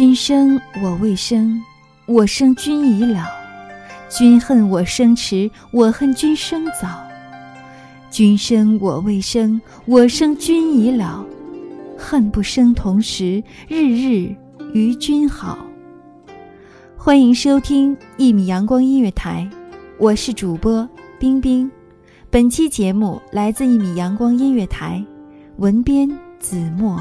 君生我未生，我生君已老。君恨我生迟，我恨君生早。君生我未生，我生君已老。恨不生同时，日日与君好。欢迎收听一米阳光音乐台，我是主播冰冰。本期节目来自一米阳光音乐台，文编子墨。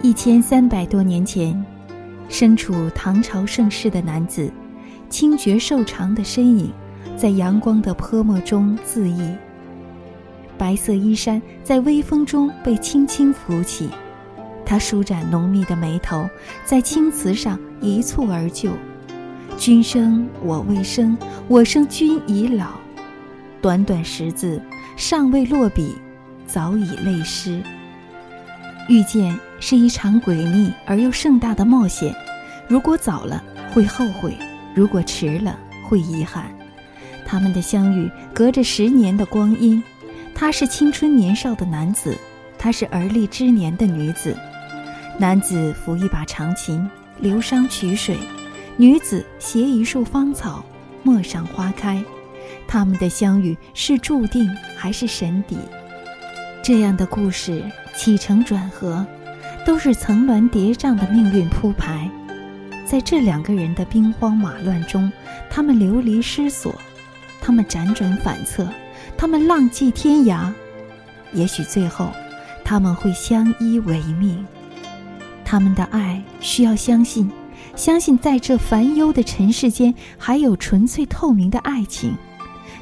一千三百多年前，身处唐朝盛世的男子，清绝瘦长的身影，在阳光的泼墨中恣意。白色衣衫在微风中被轻轻拂起，他舒展浓密的眉头，在青瓷上一蹴而就。君生我未生，我生君已老。短短十字，尚未落笔，早已泪湿。遇见是一场诡秘而又盛大的冒险，如果早了会后悔，如果迟了会遗憾。他们的相遇隔着十年的光阴，他是青春年少的男子，她是而立之年的女子。男子抚一把长琴，流觞曲水；女子携一束芳草，陌上花开。他们的相遇是注定还是神邸？这样的故事。起承转合，都是层峦叠嶂的命运铺排。在这两个人的兵荒马乱中，他们流离失所，他们辗转反侧，他们浪迹天涯。也许最后，他们会相依为命。他们的爱需要相信，相信在这烦忧的尘世间，还有纯粹透明的爱情。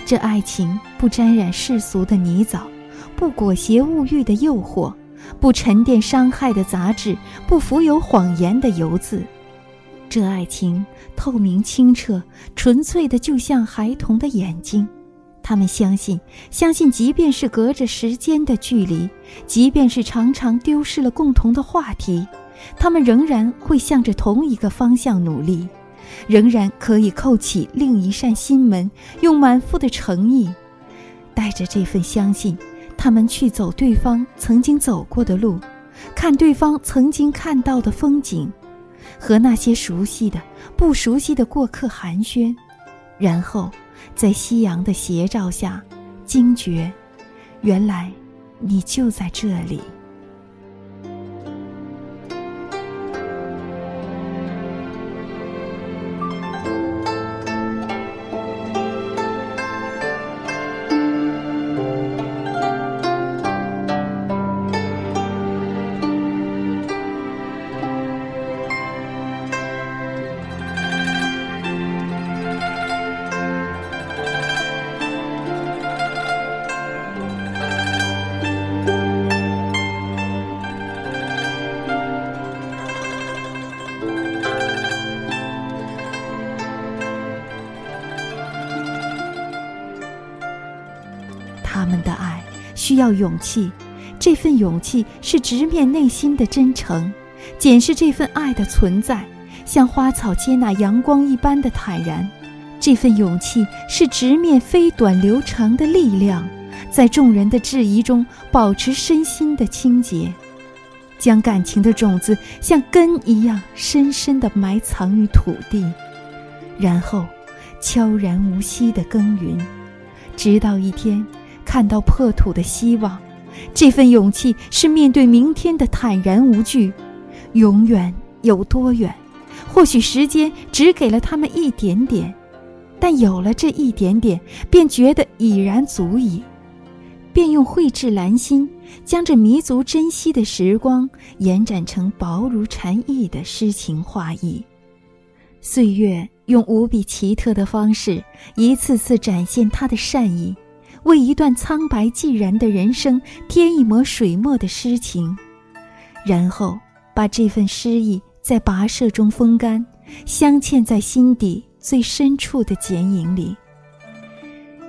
这爱情不沾染世俗的泥沼，不裹挟物欲的诱惑。不沉淀伤害的杂质，不浮有谎言的油渍，这爱情透明清澈、纯粹的，就像孩童的眼睛。他们相信，相信，即便是隔着时间的距离，即便是常常丢失了共同的话题，他们仍然会向着同一个方向努力，仍然可以扣起另一扇心门，用满腹的诚意，带着这份相信。他们去走对方曾经走过的路，看对方曾经看到的风景，和那些熟悉的、不熟悉的过客寒暄，然后在夕阳的斜照下，惊觉，原来你就在这里。需要勇气，这份勇气是直面内心的真诚，检视这份爱的存在，像花草接纳阳光一般的坦然。这份勇气是直面飞短流长的力量，在众人的质疑中保持身心的清洁，将感情的种子像根一样深深地埋藏于土地，然后悄然无息地耕耘，直到一天。看到破土的希望，这份勇气是面对明天的坦然无惧。永远有多远？或许时间只给了他们一点点，但有了这一点点，便觉得已然足矣。便用绘制兰心，将这弥足珍惜的时光延展成薄如蝉翼的诗情画意。岁月用无比奇特的方式，一次次展现他的善意，为一段苍白寂然的人生添一抹水墨的诗情，然后把这份诗意在跋涉中风干，镶嵌在心底最深处的剪影里。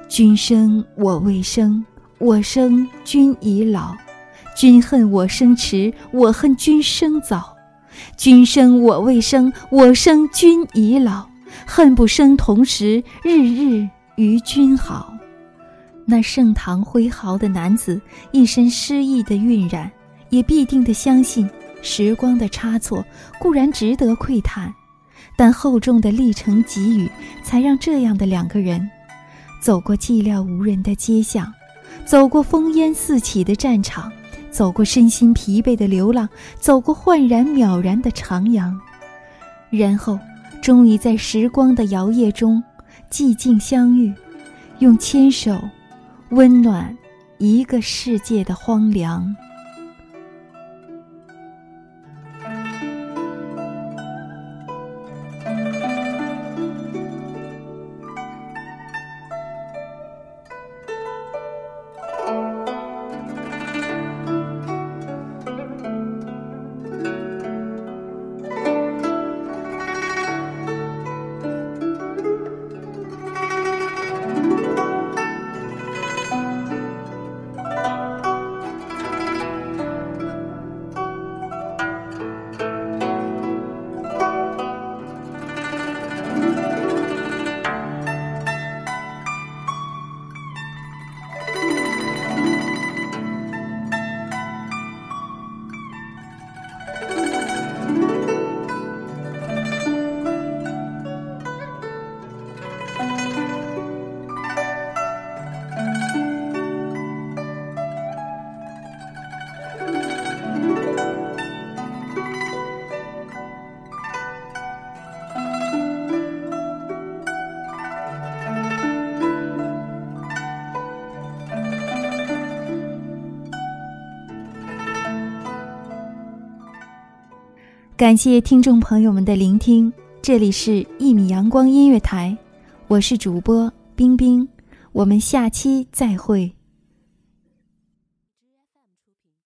君生我未生，我生君已老；君恨我生迟，我恨君生早。君生我未生，我生君已老。恨不生同时，日日与君好。那盛唐挥毫的男子，一身诗意的晕染，也必定的相信，时光的差错固然值得窥探，但厚重的历程给予，才让这样的两个人，走过寂寥无人的街巷，走过烽烟四起的战场。走过身心疲惫的流浪，走过焕然渺然的徜徉，然后，终于在时光的摇曳中，寂静相遇，用牵手，温暖一个世界的荒凉。感谢听众朋友们的聆听，这里是《一米阳光音乐台》，我是主播冰冰，我们下期再会。